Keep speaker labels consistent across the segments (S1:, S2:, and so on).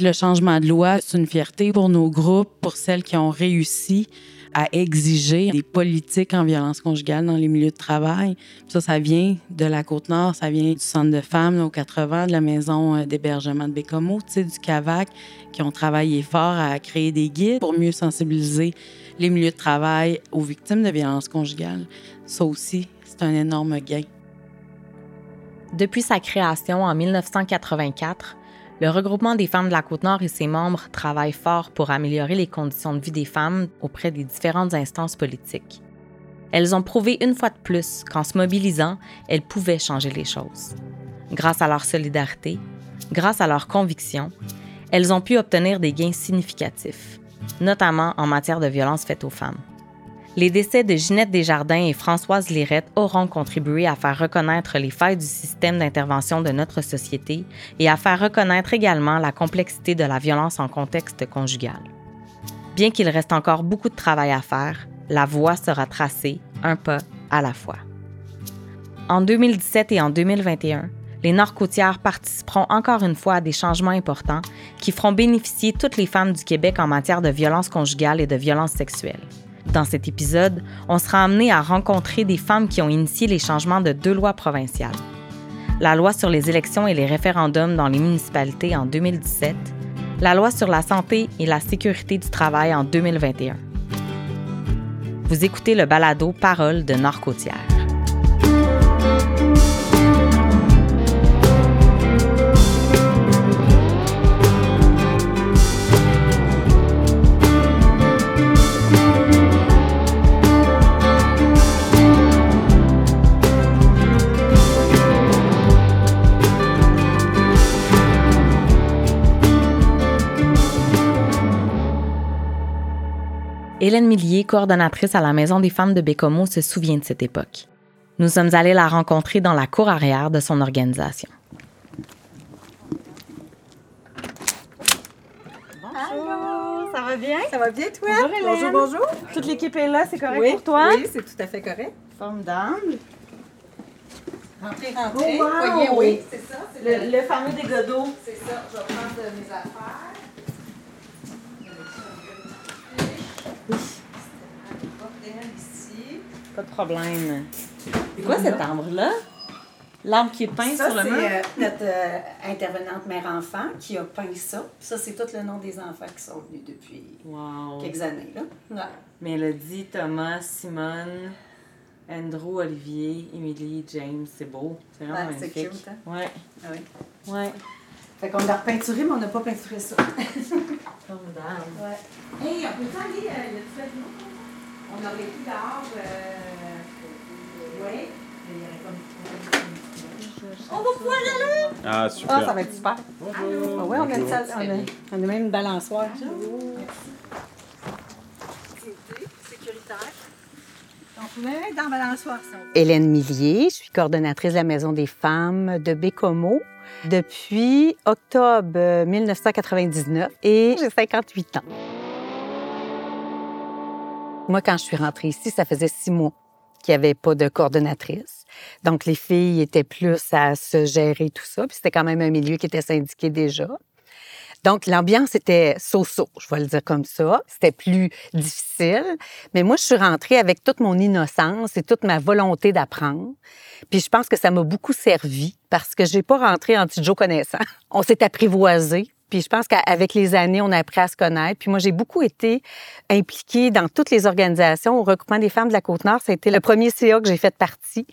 S1: Le changement de loi, c'est une fierté pour nos groupes, pour celles qui ont réussi à exiger des politiques en violence conjugale dans les milieux de travail. Ça, ça vient de la Côte-Nord, ça vient du Centre de femmes aux 80, de la maison euh, d'hébergement de Bécomo, du CAVAC, qui ont travaillé fort à créer des guides pour mieux sensibiliser les milieux de travail aux victimes de violences conjugales. Ça aussi, c'est un énorme gain.
S2: Depuis sa création en 1984, le regroupement des femmes de la Côte-Nord et ses membres travaillent fort pour améliorer les conditions de vie des femmes auprès des différentes instances politiques. Elles ont prouvé une fois de plus qu'en se mobilisant, elles pouvaient changer les choses. Grâce à leur solidarité, grâce à leur conviction, elles ont pu obtenir des gains significatifs, notamment en matière de violences faites aux femmes. Les décès de Ginette Desjardins et Françoise Lirette auront contribué à faire reconnaître les failles du système d'intervention de notre société et à faire reconnaître également la complexité de la violence en contexte conjugal. Bien qu'il reste encore beaucoup de travail à faire, la voie sera tracée un pas à la fois. En 2017 et en 2021, les Nord-Côtières participeront encore une fois à des changements importants qui feront bénéficier toutes les femmes du Québec en matière de violence conjugale et de violence sexuelle. Dans cet épisode, on sera amené à rencontrer des femmes qui ont initié les changements de deux lois provinciales. La loi sur les élections et les référendums dans les municipalités en 2017, la loi sur la santé et la sécurité du travail en 2021. Vous écoutez le balado Parole de Nord-Côtière. Hélène Millier, coordonnatrice à la Maison des femmes de Bécomo, se souvient de cette époque. Nous sommes allés la rencontrer dans la cour arrière de son organisation.
S3: Bonjour, ça va bien?
S4: Ça va bien, toi?
S3: Bonjour, Hélène.
S4: Bonjour, bonjour.
S3: Toute l'équipe est là, c'est correct
S4: Oui,
S3: pour toi?
S4: Oui, c'est tout à fait correct.
S3: Formidable.
S4: Rentrez, rentrez.
S3: Oh, wow.
S4: Voyez, oui, c'est ça. C'est
S3: Le, le fameux dégodeau.
S4: C'est ça. Je vais prendre mes affaires. Ici.
S3: Pas de problème. C'est quoi cet arbre-là? L'arbre qui est peint
S4: Ça,
S3: sur le
S4: c'est
S3: mur?
S4: euh, notre euh, intervenante mère-enfant qui a peint ça. Ça, c'est tout le nom des enfants qui sont venus depuis
S3: Wow.
S4: quelques années. Là. Ouais.
S3: Mélodie, Thomas, Simone, Andrew, Olivier, Émilie, James, c'est beau. C'est vraiment
S4: Ouais, c'est
S3: magnifique.
S4: cute, hein?
S3: Ouais.
S4: Ah oui.
S3: Ouais.
S4: Fait qu'on l'a repeinturé, mais on n'a pas peinturé ça.
S3: Formidable.
S4: Ouais. Hey, on peut aller, euh, y a du fait de nous? On aurait pu dehors, euh, ouais. Mais il y aurait comme- On va pouvoir aller là!
S5: Ah,
S4: Ah,
S5: super.
S4: ça va être super.
S5: Bonjour.
S4: Ah ouais, on a, une salle, on, a, on a même une balançoire. sécuritaire. On peut même être dans la balançoire, ça.
S6: Hélène Millier, je suis coordonnatrice de la Maison des femmes de Bécomo depuis octobre euh, 1999 et j'ai 58 ans. Moi, quand je suis rentrée ici, ça faisait six mois qu'il n'y avait pas de coordonnatrice. Donc, les filles étaient plus à se gérer tout ça. Puis c'était quand même un milieu qui était syndiqué déjà. Donc, l'ambiance était so-so, je vais le dire comme ça. C'était plus difficile. Mais moi, je suis rentrée avec toute mon innocence et toute ma volonté d'apprendre. Puis je pense que ça m'a beaucoup servi parce que j'ai pas rentré en petit connaissant. On s'est apprivoisé. Puis je pense qu'avec les années, on a appris à se connaître. Puis moi, j'ai beaucoup été impliquée dans toutes les organisations. Au regroupement des femmes de la Côte-Nord, été le premier CA que j'ai fait partie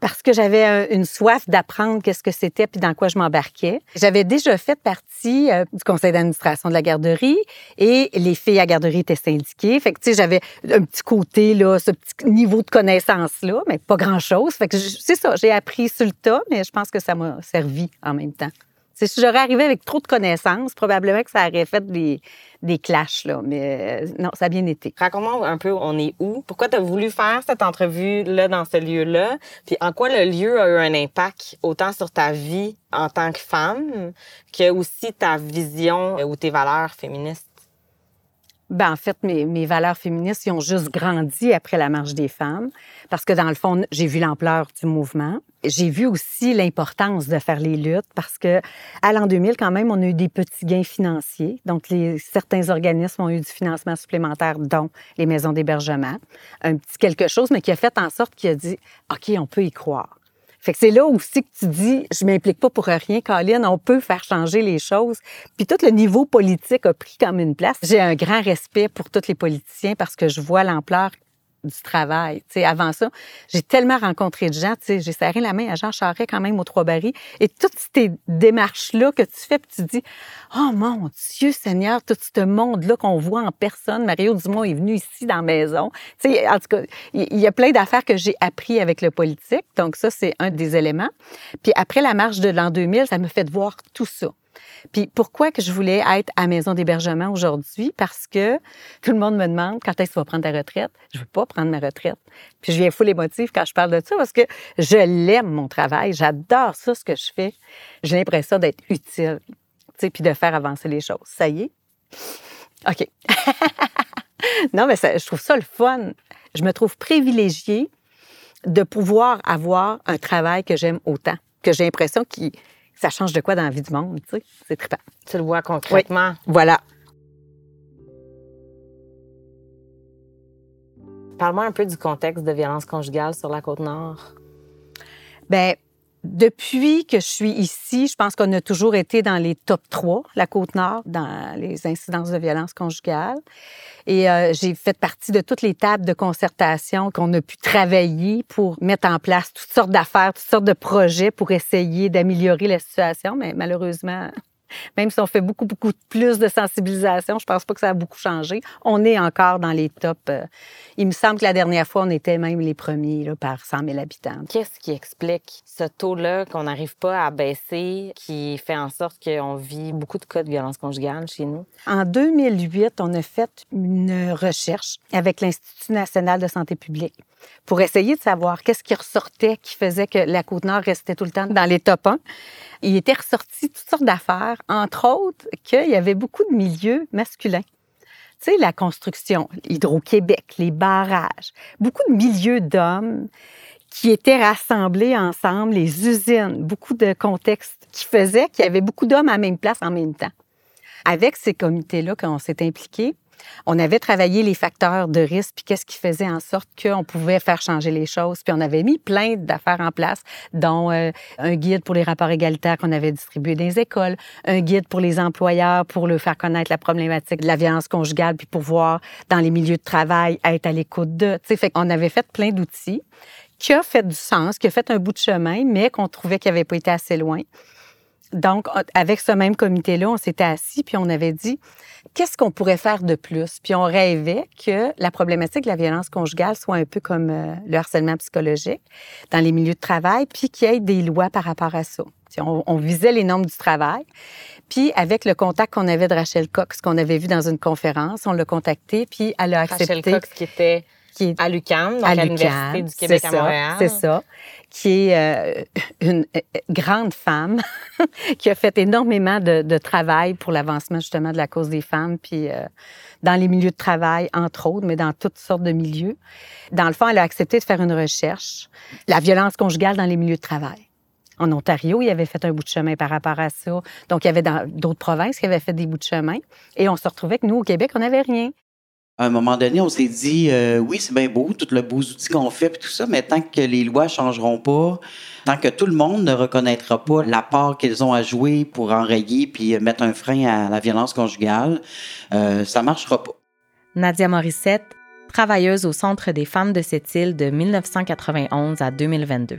S6: parce que j'avais une soif d'apprendre qu'est-ce que c'était puis dans quoi je m'embarquais. J'avais déjà fait partie euh, du conseil d'administration de la garderie et les filles à garderie étaient syndiquées. Fait que, tu sais, j'avais un petit côté, là, ce petit niveau de connaissance-là, mais pas grand-chose. Fait que c'est ça, j'ai appris sur le tas, mais je pense que ça m'a servi en même temps. Si j'aurais arrivé avec trop de connaissances, probablement que ça aurait fait des, des clashs, là. Mais euh, non, ça a bien été.
S7: Raconte-moi un peu, on est où? Pourquoi tu as voulu faire cette entrevue-là dans ce lieu-là? Puis en quoi le lieu a eu un impact autant sur ta vie en tant que femme que aussi ta vision ou tes valeurs féministes?
S6: Ben, en fait, mes, mes valeurs féministes, ont juste grandi après la marche des femmes, parce que dans le fond, j'ai vu l'ampleur du mouvement. J'ai vu aussi l'importance de faire les luttes, parce que à l'an 2000, quand même, on a eu des petits gains financiers. Donc, certains organismes ont eu du financement supplémentaire, dont les maisons d'hébergement. Un petit quelque chose, mais qui a fait en sorte qu'il a dit, OK, on peut y croire. Fait que c'est là aussi que tu dis, je m'implique pas pour rien, Colin, on peut faire changer les choses. Puis tout le niveau politique a pris comme une place. J'ai un grand respect pour tous les politiciens parce que je vois l'ampleur du travail. sais, avant ça, j'ai tellement rencontré de gens. J'ai serré la main à Jean Charest quand même aux Trois-Barils. Et toutes ces démarches-là que tu fais, puis tu dis, oh mon Dieu Seigneur, tout ce monde-là qu'on voit en personne. Mario Dumont est venu ici dans la maison. sais, en tout cas, il y a plein d'affaires que j'ai appris avec le politique. Donc ça, c'est un des éléments. Puis après la marche de l'an 2000, ça me fait voir tout ça. Puis pourquoi que je voulais être à maison d'hébergement aujourd'hui? Parce que tout le monde me demande quand est-ce que tu vas prendre ta retraite. Je veux pas prendre ma retraite. Puis je viens fou les motifs quand je parle de ça parce que je l'aime, mon travail. J'adore ça, ce que je fais. J'ai l'impression d'être utile, tu sais, puis de faire avancer les choses. Ça y est? OK. non, mais je trouve ça le fun. Je me trouve privilégiée de pouvoir avoir un travail que j'aime autant, que j'ai l'impression qu'il ça change de quoi dans la vie du monde, tu sais? C'est trippant.
S7: Tu le vois concrètement?
S6: Voilà.
S7: Parle-moi un peu du contexte de violence conjugale sur la Côte-Nord.
S6: Bien, depuis que je suis ici, je pense qu'on a toujours été dans les top 3, la Côte-Nord, dans les incidences de violence conjugale. Et euh, j'ai fait partie de toutes les tables de concertation qu'on a pu travailler pour mettre en place toutes sortes d'affaires, toutes sortes de projets pour essayer d'améliorer la situation. Mais malheureusement, même si on fait beaucoup, beaucoup plus de sensibilisation, je pense pas que ça a beaucoup changé. On est encore dans les tops. Euh, il me semble que la dernière fois, on était même les premiers là, par 100 000 habitants.
S7: Qu'est-ce qui explique ce taux-là qu'on n'arrive pas à baisser, qui fait en sorte qu'on vit beaucoup de cas de violence conjugale chez nous?
S6: En 2008, on a fait une recherche avec l'Institut national de santé publique pour essayer de savoir qu'est-ce qui ressortait qui faisait que la Côte-Nord restait tout le temps dans les top 1. Il était ressorti toutes sortes d'affaires, entre autres qu'il y avait beaucoup de milieux masculins. Tu sais, la construction, Hydro-Québec, les barrages, beaucoup de milieux d'hommes qui étaient rassemblés ensemble, les usines, beaucoup de contextes qui faisaient qu'il y avait beaucoup d'hommes à la même place en même temps. Avec ces comités-là, quand on s'est impliqué, on avait travaillé les facteurs de risque, puis qu'est-ce qui faisait en sorte qu'on pouvait faire changer les choses. Puis on avait mis plein d'affaires en place, dont euh, un guide pour les rapports égalitaires qu'on avait distribué dans les écoles, un guide pour les employeurs pour leur faire connaître la problématique de la violence conjugale, puis pouvoir, dans les milieux de travail, être à l'écoute de. Tu sais, qu'on avait fait plein d'outils qui a fait du sens, qui a fait un bout de chemin, mais qu'on trouvait qu'il n'avait pas été assez loin. Donc, avec ce même comité-là, on s'était assis puis on avait dit qu'est-ce qu'on pourrait faire de plus? Puis on rêvait que la problématique de la violence conjugale soit un peu comme euh, le harcèlement psychologique dans les milieux de travail, puis qu'il y ait des lois par rapport à ça. On, on, visait les normes du travail. Puis, avec le contact qu'on avait de Rachel Cox, qu'on avait vu dans une conférence, on l'a contacté, puis elle a accepté.
S7: Rachel Cox, qui était qui est à l'UQAM, donc à, l'Université du Québec à Montréal.
S6: C'est ça. Qui est euh, une euh, grande femme qui a fait énormément de, de travail pour l'avancement justement de la cause des femmes, puis euh, dans les milieux de travail, entre autres, mais dans toutes sortes de milieux. Dans le fond, elle a accepté de faire une recherche, la violence conjugale dans les milieux de travail. En Ontario, il avait fait un bout de chemin par rapport à ça. Donc, il y avait d'autres provinces qui avaient fait des bouts de chemin. Et on se retrouvait que nous, au Québec, on n'avait rien
S5: à un moment donné, on s'est dit, euh, oui, c'est bien beau, tout le beau outils qu'on fait, puis tout ça, mais tant que les lois changeront pas, tant que tout le monde ne reconnaîtra pas la part qu'ils ont à jouer pour enrayer puis mettre un frein à la violence conjugale, euh, ça marchera pas.
S2: Nadia Morissette, travailleuse au Centre des femmes de cette île de 1991 à 2022.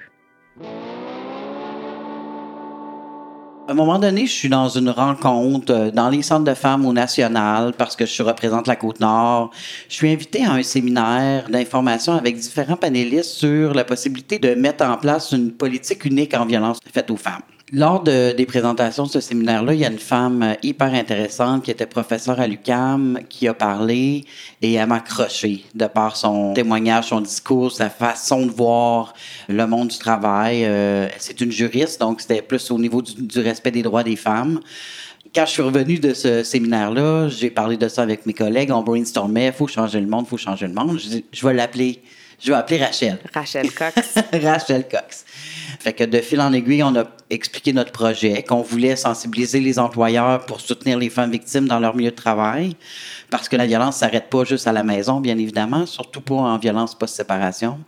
S5: À un moment donné, je suis dans une rencontre euh, dans les centres de femmes au national parce que je représente la Côte-Nord. Je suis invité à un séminaire d'information avec différents panélistes sur la possibilité de mettre en place une politique unique en violence faite aux femmes. Lors de, des présentations de ce séminaire-là, il y a une femme euh, hyper intéressante qui était professeure à l'UCAM qui a parlé et elle m'a accroché de par son témoignage, son discours, sa façon de voir le monde du travail. Euh, c'est une juriste, donc c'était plus au niveau du, respect des droits des femmes quand je suis revenu de ce séminaire-là, j'ai parlé de ça avec mes collègues, on brainstormait, faut changer le monde, faut changer le monde. Je, je vais l'appeler, je vais appeler Rachel.
S7: Rachel Cox.
S5: Rachel Cox. Fait que de fil en aiguille, on a expliqué notre projet, qu'on voulait sensibiliser les employeurs pour soutenir les femmes victimes dans leur milieu de travail, parce que la violence s'arrête pas juste à la maison, bien évidemment, surtout pas en violence post-séparation.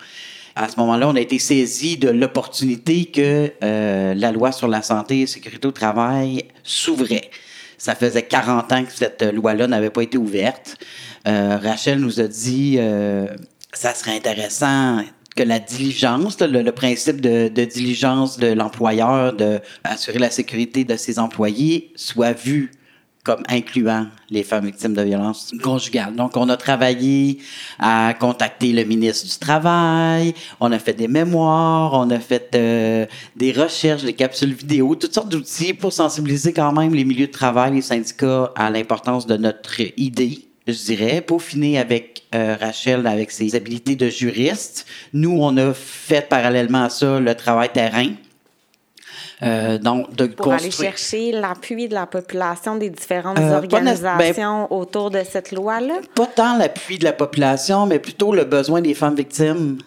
S5: À ce moment-là, on a été saisi de l'opportunité que euh, la loi sur la santé et sécurité au travail s'ouvrait. Ça faisait 40 ans que cette loi-là n'avait pas été ouverte. Euh, Rachel nous a dit euh, ça serait intéressant que la diligence, le, principe de, de, diligence de l'employeur de assurer la sécurité de ses employés soit vu comme incluant les femmes victimes de violences conjugales. Donc, on a travaillé à contacter le ministre du Travail, on a fait des mémoires, on a fait euh, des recherches, des capsules vidéo, toutes sortes d'outils pour sensibiliser quand même les milieux de travail, les syndicats à l'importance de notre idée je dirais, peaufiner avec euh, Rachel, avec ses habiletés de juriste. Nous, on a fait parallèlement à ça le travail terrain.
S7: Euh, donc, de Pour aller chercher l'appui de la population des différentes euh, organisations ben, autour de cette loi-là?
S5: Pas tant l'appui de la population, mais plutôt le besoin des femmes victimes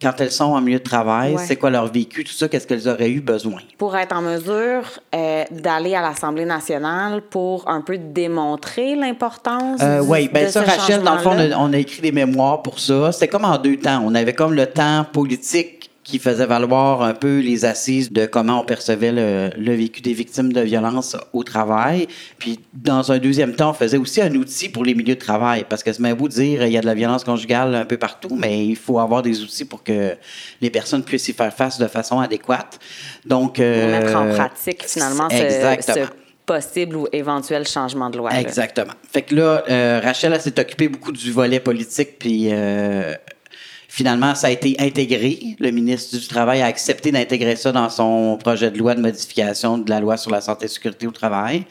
S5: quand elles sont en milieu de travail, c'est quoi leur vécu, tout ça, qu'est-ce qu'elles auraient eu besoin?
S7: Pour être en mesure euh, d'aller à l'Assemblée nationale pour un peu démontrer l'importance
S5: euh, Oui, bien ça, Rachel, dans le fond, on a, on a, écrit des mémoires pour ça. C'était comme en deux temps. On avait comme le temps politique qui faisait valoir un peu les assises de comment on percevait le, le, vécu des victimes de violences au travail. Puis, dans un deuxième temps, on faisait aussi un outil pour les milieux de travail, parce que c'est même beau de dire il y a de la violence conjugale un peu partout, mais il faut avoir des outils pour que les personnes puissent y faire face de façon adéquate. Donc,
S7: euh, mettre en pratique finalement ce, possible ou éventuel changement de loi.
S5: Exactement. Fait que là, euh, Rachel s'est occupée beaucoup du volet politique puis euh, Finalement, ça a été intégré. Le ministre du Travail a accepté d'intégrer ça dans son projet de loi de modification de la loi sur la santé et sécurité au travail.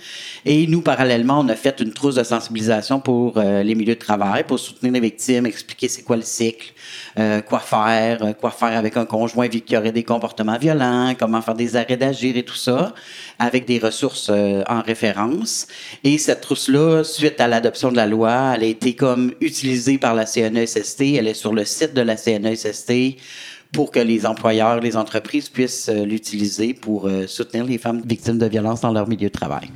S5: Et nous, parallèlement, on a fait une trousse de sensibilisation pour euh, les milieux de travail, pour soutenir les victimes, expliquer c'est quoi le cycle, euh, quoi faire, euh, quoi faire avec un conjoint qui aurait des comportements violents, comment faire des arrêts d'agir et tout ça, avec des ressources en référence. Et cette trousse-là, suite à l'adoption de la loi, elle a été comme utilisée par la CNESST. Elle est sur le site de la CNESST pour que les employeurs, les entreprises puissent euh, l'utiliser pour euh, soutenir les femmes victimes de violences dans leur milieu de travail.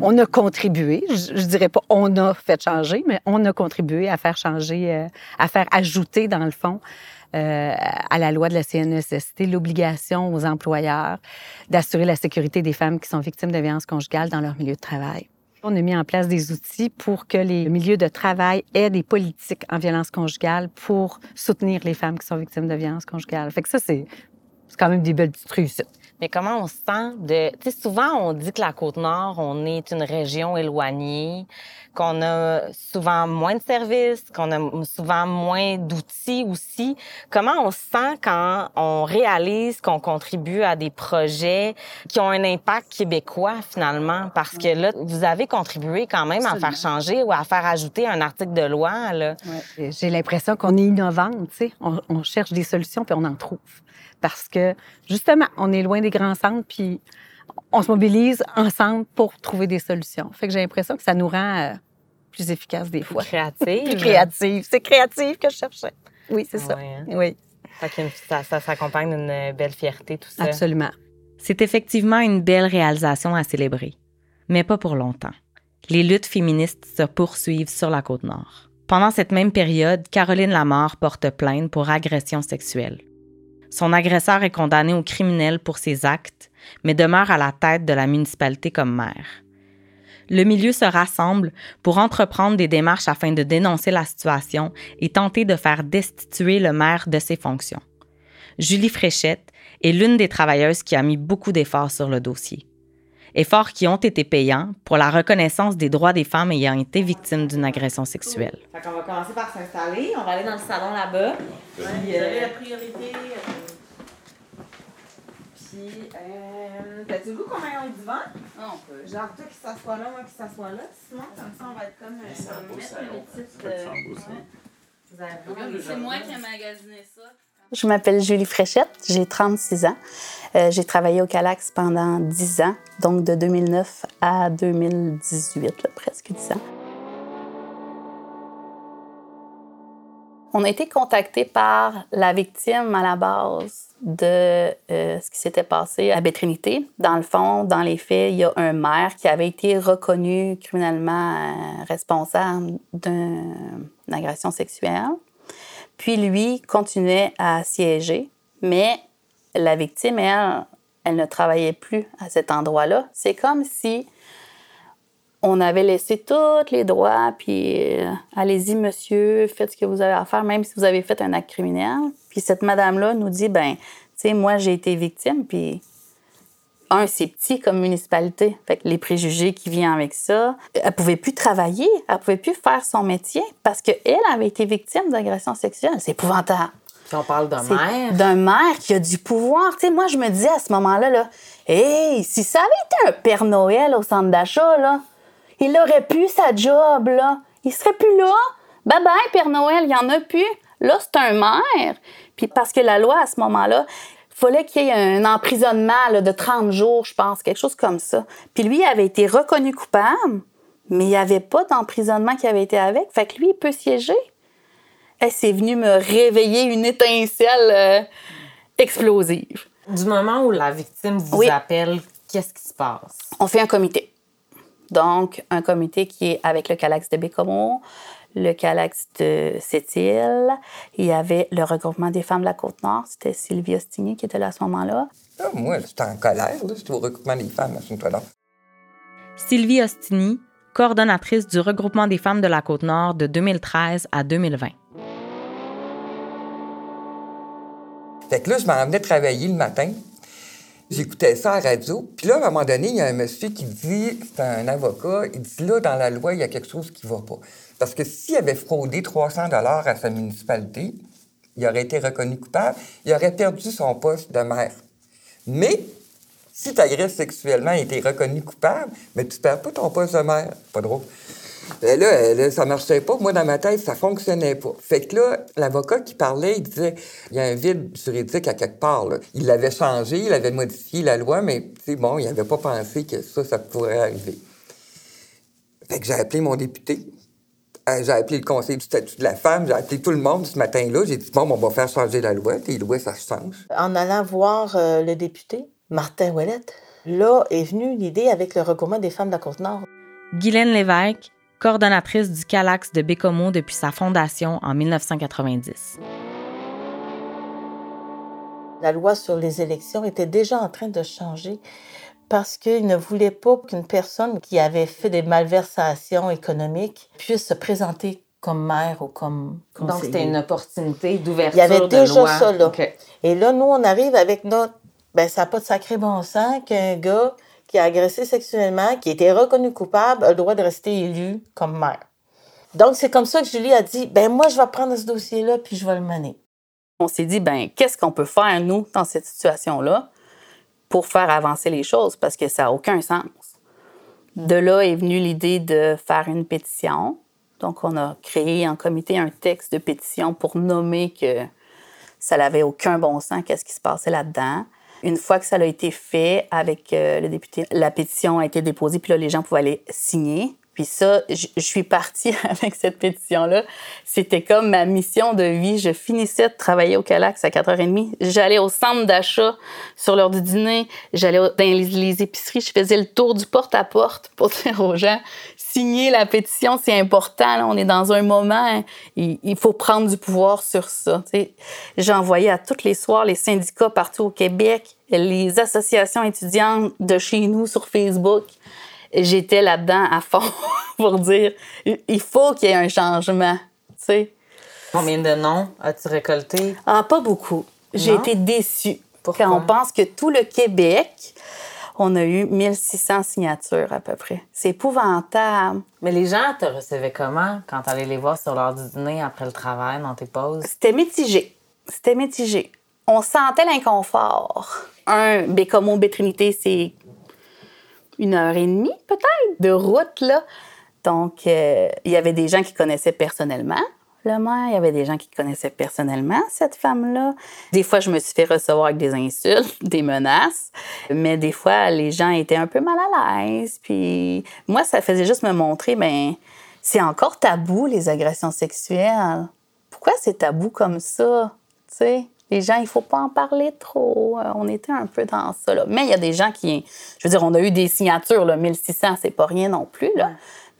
S6: On a contribué, je, ne dirais pas on a fait changer, mais on a contribué à faire changer, euh, à faire ajouter dans le fond à la loi de la CNESST l'obligation aux employeurs d'assurer la sécurité des femmes qui sont victimes de violences conjugales dans leur milieu de travail. On a mis en place des outils pour que les milieux de travail aient des politiques en violence conjugale pour soutenir les femmes qui sont victimes de violences conjugales. Fait que ça, c'est quand même des belles petites réussites.
S7: Mais comment on se sent de... Tu sais, souvent, on dit que la Côte-Nord, on est une région éloignée, qu'on a souvent moins de services, qu'on a souvent moins d'outils aussi. Comment on se sent quand on réalise qu'on contribue à des projets qui ont un impact québécois, finalement? Parce que là, vous avez contribué quand même à faire changer ou à faire ajouter un article de loi, là.
S6: Ouais. J'ai l'impression qu'on est innovante, tu sais. On, on cherche des solutions, puis on en trouve parce que justement, on est loin des grands centres, puis on se mobilise ensemble pour trouver des solutions. Fait que j'ai l'impression que ça nous rend euh, plus efficaces des fois.
S7: Créative.
S6: plus créative. C'est créative que je cherchais. Oui, c'est ça.
S7: hein?
S6: Oui.
S7: ça, ça s'accompagne d'une belle fierté, tout ça.
S6: Absolument.
S2: C'est effectivement une belle réalisation à célébrer, mais pas pour longtemps. Les luttes féministes se poursuivent sur la côte nord. Pendant cette même période, Caroline Lamarre porte plainte pour agression sexuelle. Son agresseur est condamné au criminel pour ses actes, mais demeure à la tête de la municipalité comme maire. Le milieu se rassemble pour entreprendre des démarches afin de dénoncer la situation et tenter de faire destituer le maire de ses fonctions. Julie Fréchette est l'une des travailleuses qui a mis beaucoup d'efforts sur le dossier. Efforts qui ont été payants pour la reconnaissance des droits des femmes ayant été victimes d'une agression sexuelle.
S7: on va commencer par s'installer. On va aller dans le salon là-bas.
S3: Vous avez la priorité. Puis, euh, t'as-tu le goût qu'on aille au divan?
S4: Ah, on peut.
S3: Genre, toi qui s'assoit là, moi qui s'assoit là. Sinon, comme ça, on va être comme. Euh,
S4: ça
S3: va mettre les petites.
S4: C'est moi qui ai magasiné ça.
S8: Je m'appelle Julie Fréchette, j'ai 36 ans. Euh, j'ai travaillé au Calax pendant 10 ans, donc de 2009 à 2018, là, presque 10 ans. On a été contacté par la victime à la base de euh, ce qui s'était passé à Bétrinité. Dans le fond, dans les faits, il y a un maire qui avait été reconnu criminellement euh, responsable d'une agression sexuelle. Puis lui continuait à siéger, mais la victime, elle, elle ne travaillait plus à cet endroit-là. C'est comme si on avait laissé tous les droits, puis euh, allez-y, monsieur, faites ce que vous avez à faire, même si vous avez fait un acte criminel. Puis cette madame-là nous dit, ben, tu sais, moi, j'ai été victime, puis un, c'est petit comme municipalité. Fait que les préjugés qui viennent avec ça, elle pouvait plus travailler, elle pouvait plus faire son métier parce qu'elle avait été victime d'agression sexuelle. C'est épouvantable.
S2: Si on parle d'un maire.
S8: D'un maire qui a du pouvoir. Tu sais, moi, je me disais à ce moment-là, là, hey, si ça avait été un Père Noël au centre d'achat, là, il aurait pu sa job, là. Il serait plus là. Bye bye, Père Noël, il y en a plus. Là, c'est un maire. Puis parce que la loi, à ce moment-là, fallait qu'il y ait un emprisonnement là, de 30 jours, je pense, quelque chose comme ça. Puis lui, il avait été reconnu coupable, mais il n'y avait pas d'emprisonnement qui avait été avec. Fait que lui, il peut siéger. Elle c'est venu me réveiller une étincelle euh, explosive.
S2: Du moment où la victime vous
S8: Oui.
S2: appelle, qu'est-ce qui se passe?
S8: On fait un comité. Donc, un comité qui est avec le Calax de Bécomo, le Calax de Sept-Îles. Il y avait le regroupement des femmes de la Côte-Nord. C'était Sylvie Ostigny qui était là à ce moment-là.
S9: Là, moi, j'étais en colère. là. J'étais au recoupement des femmes à Saint-Ouen.
S2: Sylvie Ostini, coordonnatrice du regroupement des femmes de la Côte-Nord de 2013 à 2020.
S9: Fait que là, je m'en venais travailler le matin. J'écoutais ça à la radio. Puis là, à un moment donné, il y a un monsieur qui dit, c'est un avocat, il dit là, dans la loi, il y a quelque chose qui va pas. Parce que s'il avait fraudé 300 dollars à sa municipalité, il aurait été reconnu coupable, il aurait perdu son poste de maire. Mais si tu agresses sexuellement et tu es reconnu coupable, mais tu perds pas ton poste de maire. Pas drôle. Ben là, là, ça marchait pas. Moi, dans ma tête, ça fonctionnait pas. Fait que là, l'avocat qui parlait, il disait, il y a un vide juridique à quelque part. là. Il l'avait changé, il avait modifié la loi, mais bon, il n'avait pas pensé que ça, ça pourrait arriver. Fait que j'ai appelé mon député. Euh, J'ai appelé le conseil du statut de la femme, j'ai appelé tout le monde ce matin-là. J'ai dit, bon, on va faire changer la loi. Les lois, ça se change.
S10: En allant voir euh, le député, Martin Ouellette, là est venue l'idée avec le regroupement des femmes de la Côte-Nord.
S2: Guylaine Lévesque, coordonnatrice du Calax de Bécomo depuis sa fondation en 1990.
S10: La loi sur les élections était déjà en train de changer parce qu'ils ne voulaient pas qu'une personne qui avait fait des malversations économiques puisse se présenter comme maire ou comme
S2: Donc, c'était une opportunité d'ouverture
S10: Il y avait
S2: de
S10: déjà
S2: loi.
S10: ça, là. Et là, nous, on arrive avec notre. Ben, ça n'a pas de sacré bon sens qu'un gars qui a agressé sexuellement, qui été reconnu coupable, a le droit de rester élu comme maire. Donc, c'est comme ça que Julie a dit ben moi, je vais prendre ce dossier-là, puis je vais le mener.
S8: On s'est dit, ben, qu'est-ce qu'on peut faire, nous, dans cette situation-là, pour faire avancer les choses, parce que ça n'a aucun sens. De là est venue l'idée de faire une pétition. Donc, on a créé en comité un texte de pétition pour nommer que ça n'avait aucun bon sens, qu'est-ce qui se passait là-dedans. Une fois que ça a été fait avec euh, le député, la pétition a été déposée, puis là, les gens pouvaient aller signer. Puis ça, je suis partie avec cette pétition-là. C'était comme ma mission de vie. Je finissais de travailler au Calax à 4h30. J'allais au centre d'achat sur l'heure du dîner. J'allais dans les, épiceries. Je faisais le tour du porte-à-porte pour dire aux gens, signer la pétition, c'est important. on est dans un moment, il, il faut prendre du pouvoir sur ça. J'envoyais à tous les soirs les syndicats partout au Québec, les associations étudiantes de chez nous sur Facebook. J'étais là-dedans à fond pour dire, il faut qu'il y ait un changement. tu sais.
S2: Combien de noms as-tu récolté?
S8: Ah, pas beaucoup. J'ai été déçue.
S2: Pourquoi?
S8: Quand on pense que tout le Québec, on a eu 1600 signatures à peu près. C'est épouvantable.
S2: Mais les gens te recevaient comment quand tu allais les voir sur l'heure du dîner après le travail, dans tes pauses?
S8: C'était mitigé. C'était mitigé. On sentait l'inconfort. Un Bécomo Bétrinité, c'est une heure et demie peut-être de route là. Donc euh, il y avait des gens qui connaissaient personnellement. le maire. Il y avait des gens qui connaissaient personnellement cette femme-là. Des fois, je me suis fait recevoir avec des insultes, des menaces, mais des fois, les gens étaient un peu mal à l'aise. Puis moi, ça faisait juste me montrer, ben, c'est encore tabou, les agressions sexuelles. Pourquoi c'est tabou comme ça? Tu sais? Les gens, il faut pas en parler trop. Euh, On était un peu dans ça. Là. Mais il y a des gens qui. Je veux dire, on a eu des signatures, là, 1600, c'est pas rien non plus. Là.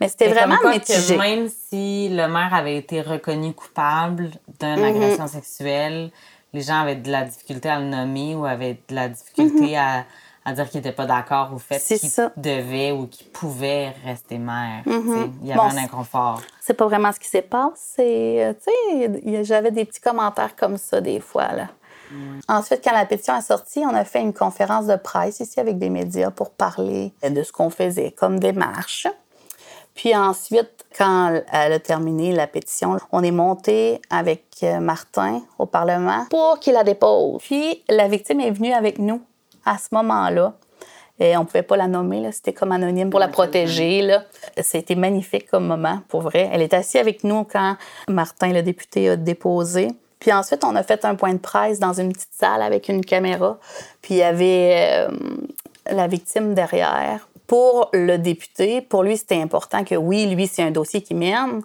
S8: Mais c'était vraiment
S3: comme quoi
S8: mitigé.
S3: que même si le maire avait été reconnu coupable d'une
S8: Mhm.
S3: agression sexuelle, les gens avaient de la difficulté à le nommer ou avaient de la difficulté à, à dire qu'ils n'étaient pas d'accord au fait.
S8: C'est
S3: qu'il
S8: ça.
S3: devait ou qu'il pouvait rester.
S8: Mhm.
S3: tu sais. Il y avait
S8: Bon,
S3: un inconfort.
S8: C'est pas vraiment ce qui s'est passé. Euh, j'avais des petits commentaires comme ça des fois. Là. Ensuite, quand la pétition est sortie, on a fait une conférence de presse ici avec des médias pour parler de ce qu'on faisait comme démarche. Puis ensuite, quand elle a terminé la pétition, on est monté avec euh, Martin au Parlement pour qu'il la dépose. Puis la victime est venue avec nous à ce moment-là. Et on pouvait pas la nommer, c'était comme anonyme pour la protéger. Là. C'était magnifique comme moment, pour vrai. Elle est assise avec nous quand Martin, le député, a déposé. Puis ensuite, on a fait un point de presse dans une petite salle avec une caméra. Puis il y avait euh, la victime derrière. Pour le député, pour lui, c'était important que oui, lui, c'est un dossier qui mène,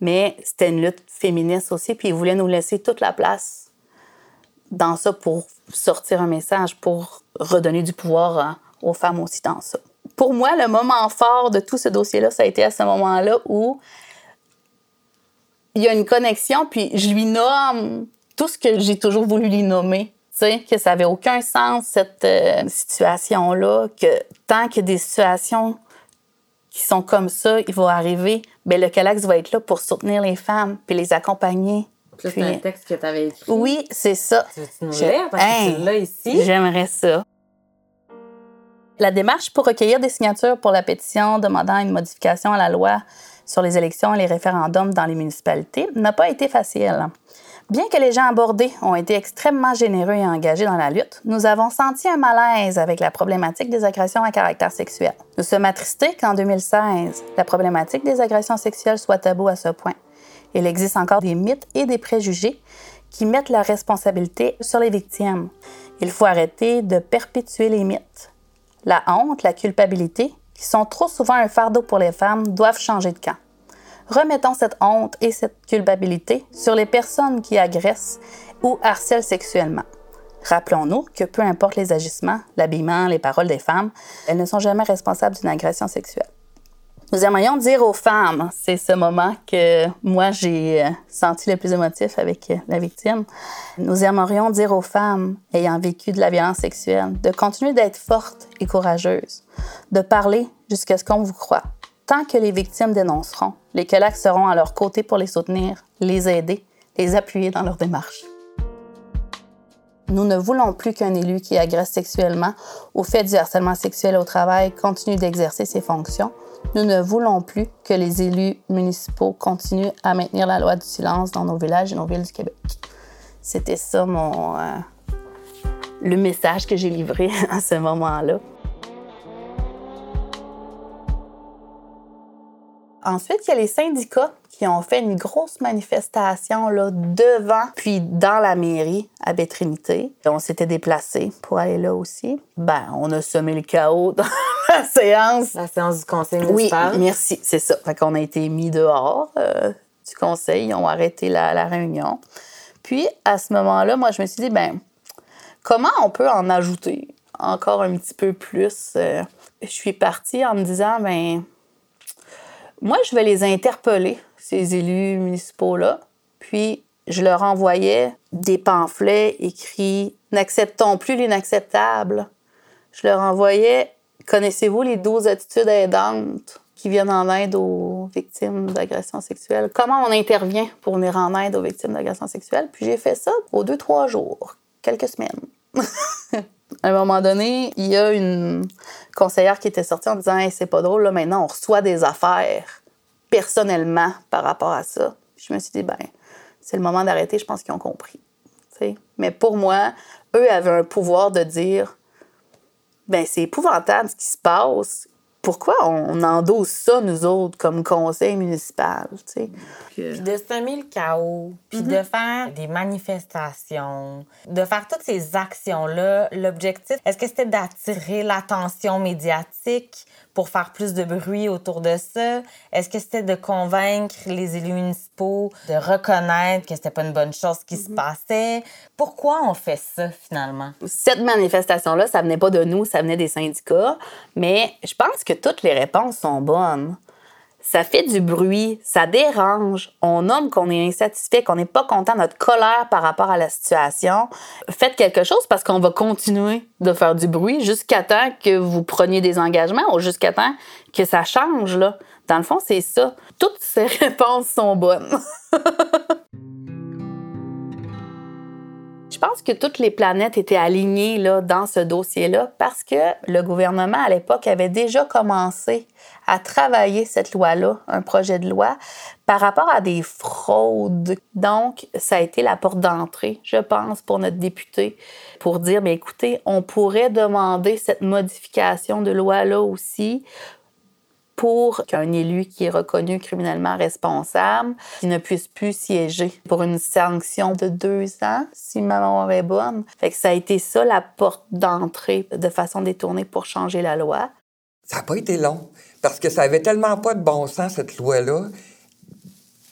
S8: mais c'était une lutte féministe aussi. Puis il voulait nous laisser toute la place dans ça pour sortir un message, pour redonner du pouvoir à- aux femmes aussi dans ça. Pour moi, le moment fort de tout ce dossier-là, ça a été à ce moment-là où il y a une connexion, puis je lui nomme tout ce que j'ai toujours voulu lui nommer. Tu sais, que ça n'avait aucun sens, cette euh, situation-là, que tant a des situations qui sont comme ça, il va arriver, ben le Calax va être là pour soutenir les femmes, puis les accompagner.
S3: Puis là,
S8: Puis-
S3: c'est un texte que tu avais écrit.
S8: oui, c'est ça.
S3: Tu veux-tu nous
S8: Je-
S3: lire? Parce que
S8: Hey,
S3: tu l'as ici.
S8: J'aimerais ça. La démarche pour recueillir des signatures pour la pétition demandant une modification à la loi sur les élections et les référendums dans les municipalités n'a pas été facile. Bien que les gens abordés ont été extrêmement généreux et engagés dans la lutte, nous avons senti un malaise avec la problématique des agressions à caractère sexuel. Nous sommes attristés qu'en 2016, la problématique des agressions sexuelles soit tabou à ce point. Il existe encore des mythes et des préjugés qui mettent la responsabilité sur les victimes. Il faut arrêter de perpétuer les mythes. La honte, la culpabilité, qui sont trop souvent un fardeau pour les femmes, doivent changer de camp. Remettons cette honte et cette culpabilité sur les personnes qui agressent ou harcèlent sexuellement. Rappelons-nous que peu importe les agissements, l'habillement, les paroles des femmes, elles ne sont jamais responsables d'une agression sexuelle. Nous aimerions dire aux femmes, c'est ce moment que moi j'ai euh, senti le plus émotif avec euh, la victime, nous aimerions dire aux femmes ayant vécu de la violence sexuelle de continuer d'être fortes et courageuses, de parler jusqu'à ce qu'on vous croit. Tant que les victimes dénonceront, les collègues seront à leur côté pour les soutenir, les aider, les appuyer dans leur démarche. Nous ne voulons plus qu'un élu qui agresse sexuellement ou fait du harcèlement sexuel au travail continue d'exercer ses fonctions. Nous ne voulons plus que les élus municipaux continuent à maintenir la loi du silence dans nos villages et nos villes du Québec. C'était ça mon euh, le message que j'ai livré à ce moment-là. Ensuite, il y a les syndicats qui ont fait une grosse manifestation là, devant, puis dans la mairie à Bétrinité. On s'était déplacés pour aller là aussi. Ben, on a semé le chaos dans la séance.
S3: La séance du conseil
S8: Oui,
S3: municipal.
S8: merci, c'est ça. Fait qu'on a été mis dehors euh, du conseil, ils ont arrêté la, la réunion. Puis, à ce moment-là, moi, je me suis dit, ben, comment on peut en ajouter encore un petit peu plus? Euh, je suis partie en me disant, ben, moi, je vais les interpeller, ces élus municipaux-là. Puis, je leur envoyais des pamphlets écrits N'acceptons plus l'inacceptable. Je leur envoyais Connaissez-vous les 12 attitudes aidantes qui viennent en aide aux victimes d'agressions sexuelles? Comment on intervient pour venir en aide aux victimes d'agressions sexuelles? Puis j'ai fait ça aux deux, trois jours, quelques semaines. à un moment donné, il y a une conseillère qui était sortie en disant c'est pas drôle, là, maintenant on reçoit des affaires personnellement par rapport à ça. Je me suis dit, ben, c'est le moment d'arrêter, je pense qu'ils ont compris. Mais pour moi, eux avaient un pouvoir de dire ben, c'est épouvantable ce qui se passe. Pourquoi on endosse ça, nous autres, comme conseil municipal? tu sais?
S7: Puis de semer le chaos, puis de faire des manifestations, de faire toutes ces actions-là, l'objectif, est-ce que c'était d'attirer l'attention médiatique pour faire plus de bruit autour de ça? Est-ce que c'était de convaincre les élus municipaux de reconnaître que c'était pas une bonne chose qui se passait? Pourquoi on fait ça, finalement?
S8: Cette manifestation-là, ça venait pas de nous, ça venait des syndicats, mais je pense que toutes les réponses sont bonnes. Ça fait du bruit, ça dérange, on nomme qu'on est insatisfait, qu'on n'est pas content, notre colère par rapport à la situation. Faites quelque chose parce qu'on va continuer de faire du bruit jusqu'à temps que vous preniez des engagements ou jusqu'à temps que ça change. Là. Dans le fond, c'est ça. Toutes ces réponses sont bonnes. Pense que toutes les planètes étaient alignées là, dans ce dossier-là parce que le gouvernement, à l'époque, avait déjà commencé à travailler cette loi-là, un projet de loi, par rapport à des fraudes. Donc, ça a été la porte d'entrée, je pense, pour notre député, pour dire, écoutez, on pourrait demander cette modification de loi-là aussi pour qu'un élu qui est reconnu criminellement responsable qui ne puisse plus siéger pour une sanction de deux ans, si ma mémoire est bonne. Fait que ça a été ça la porte d'entrée de façon détournée pour changer la loi.
S9: Ça n'a pas été long, parce que ça avait tellement pas de bon sens, cette loi-là.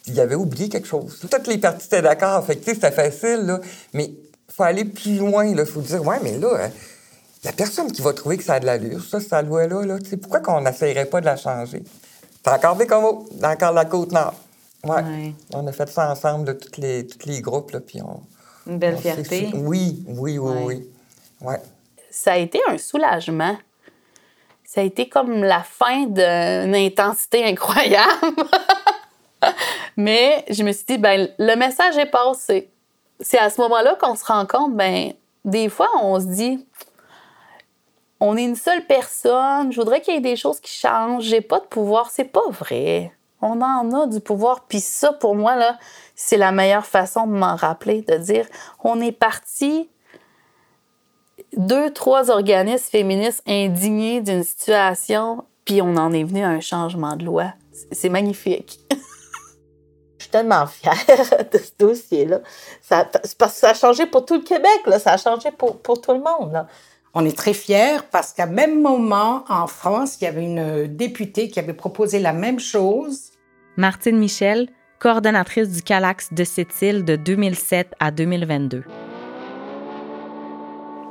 S9: Il avait oublié quelque chose. Toutes les parties étaient d'accord. Fait que, c'était facile, là. Mais il faut aller plus loin. Il faut dire, ouais, mais là, hein, il n'y a personne qui va trouver que ça a de l'allure, ça, cette loi-là. Là. Pourquoi qu'on n'essayerait pas de la changer? C'est encore c'est encore la Côte-Nord. Ouais.
S7: Ouais.
S9: On a fait ça ensemble, là, tous les, tous les groupes, là, puis on...
S7: Une belle
S9: on
S7: fierté.
S9: Oui, oui, oui,
S7: Ouais.
S9: oui. Ouais.
S8: Ça a été un soulagement. Ça a été comme la fin d'une intensité incroyable. Mais je me suis dit, ben, le message est passé. C'est à ce moment-là qu'on se rend compte, ben, des fois, on se dit, on est une seule personne, je voudrais qu'il y ait des choses qui changent, j'ai pas de pouvoir. C'est pas vrai. On en a du pouvoir. Puis ça, pour moi, là, c'est la meilleure façon de m'en rappeler, de dire, on est parti deux, trois organismes féministes indignés d'une situation, puis on en est venu à un changement de loi. C'est- magnifique.
S10: Je suis tellement fière de ce dossier-là. Ça- a changé pour tout le Québec, ça a changé pour, tout le monde.
S11: On est très fiers parce qu'à même moment, en France, il y avait une députée qui avait proposé la même chose.
S2: Martine Michel, coordonnatrice du CALAX de Sept-Îles de 2007 à 2022.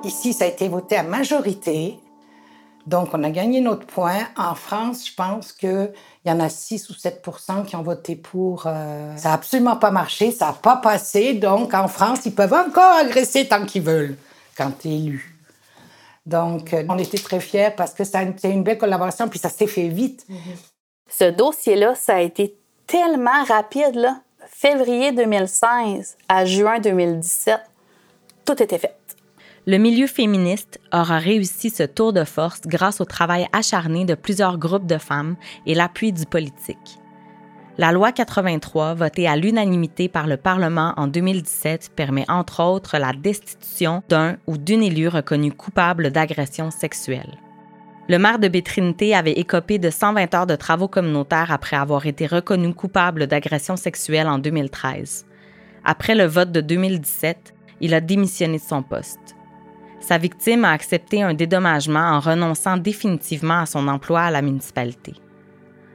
S11: Ici, ça a été voté à majorité. Donc, on a gagné notre point. En France, je pense qu'il y en a 6 ou 7 qui ont voté pour. euh, Ça n'a absolument pas marché, ça n'a pas passé. Donc, en France, ils peuvent encore agresser tant qu'ils veulent quand tu es élu. Donc, euh, on était très fiers parce que été une belle collaboration, puis ça s'est fait vite.
S8: Ce dossier-là, ça a été tellement rapide, là. Février 2016 à juin 2017, tout était fait.
S2: Le milieu féministe aura réussi ce tour de force grâce au travail acharné de plusieurs groupes de femmes et l'appui du politique. La loi 83, votée à l'unanimité par le Parlement en 2017, permet entre autres la destitution d'un ou d'une élue reconnue coupable d'agression sexuelle. Le maire de Bétrinité avait écopé de 120 heures de travaux communautaires après avoir été reconnu coupable d'agression sexuelle en 2013. Après le vote de 2017, il a démissionné de son poste. Sa victime a accepté un dédommagement en renonçant définitivement à son emploi à la municipalité.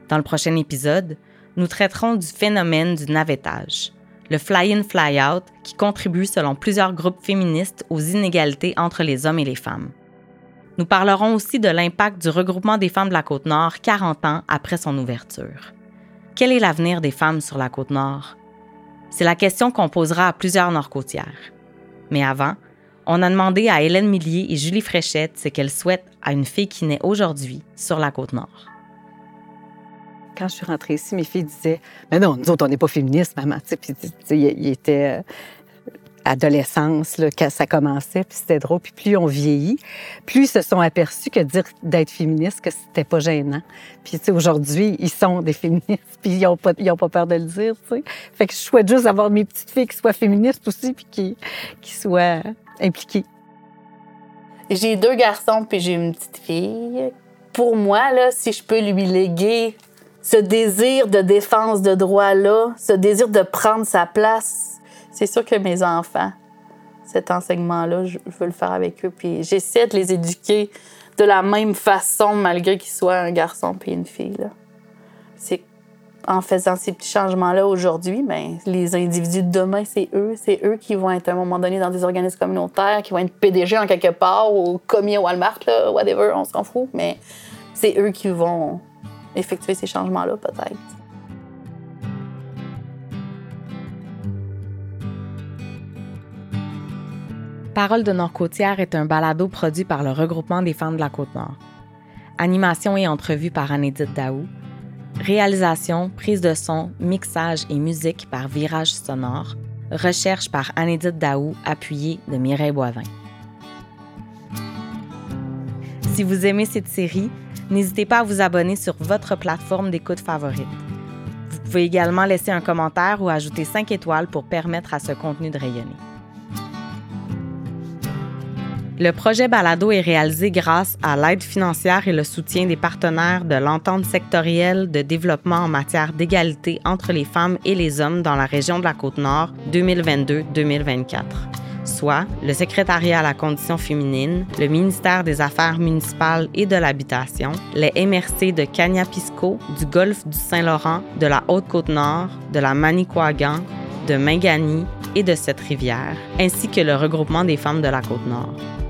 S2: Dans le prochain épisode, nous traiterons du phénomène du navettage, le fly-in, fly-out, qui contribue selon plusieurs groupes féministes aux inégalités entre les hommes et les femmes. Nous parlerons aussi de l'impact du regroupement des femmes de la Côte-Nord 40 ans après son ouverture. Quel est l'avenir des femmes sur la Côte-Nord? C'est la question qu'on posera à plusieurs Nord-Côtières. Mais avant, on a demandé à Hélène Millier et Julie Fréchette ce qu'elles souhaitent à une fille qui naît aujourd'hui sur la Côte-Nord.
S6: Quand je suis rentrée ici, mes filles disaient Mais non, nous autres, on n'est pas féministes, maman. Tu sais, Puis, ils étaient euh, adolescence, là, quand ça commençait, puis c'était drôle. Puis plus on vieillit, plus ils se sont aperçus que dire d'être féministe, que c'était pas gênant. Puis, tu sais, aujourd'hui, ils sont des féministes, puis ils n'ont pas, pas peur de le dire, tu sais. Fait que je souhaite juste avoir mes petites filles qui soient féministes aussi, puis qui, qui soient impliquées.
S8: J'ai deux garçons puis j'ai une petite fille pour moi, là, si je peux lui léguer ce désir de défense de droit-là, ce désir de prendre sa place, c'est sûr que mes enfants, cet enseignement-là, je veux le faire avec eux. Puis j'essaie de les éduquer de la même façon, malgré qu'ils soient un garçon puis une fille. C'est en faisant ces petits changements-là aujourd'hui, ben, les individus de demain, c'est eux. C'est eux qui vont être à un moment donné dans des organismes communautaires, qui vont être PDG en quelque part ou commis au Walmart, là, whatever, on s'en fout. Mais c'est eux qui vont effectuer ces changements-là, peut-être.
S2: Parole de Nord-Côtière est un balado produit par le regroupement des femmes de la Côte-Nord. Animation et entrevue par Anédite Daou. Réalisation, prise de son, mixage et musique par Virage Sonore. Recherche par Anédite Daou, appuyée de Mireille Boivin. Si vous aimez cette série, n'hésitez pas à vous abonner sur votre plateforme d'écoute favorite. Vous pouvez également laisser un commentaire ou ajouter 5 étoiles pour permettre à ce contenu de rayonner. Le projet Balado est réalisé grâce à l'aide financière et le soutien des partenaires de l'entente sectorielle de développement en matière d'égalité entre les femmes et les hommes dans la région de la Côte-Nord 2022-2024 le secrétariat à la condition féminine, le ministère des Affaires municipales et de l'Habitation, les MRC de Cagnapisco, du Golfe du Saint-Laurent, de la Haute-Côte-Nord, de la Manicouagan, de Mingani et de cette rivière, ainsi que le regroupement des femmes de la Côte-Nord.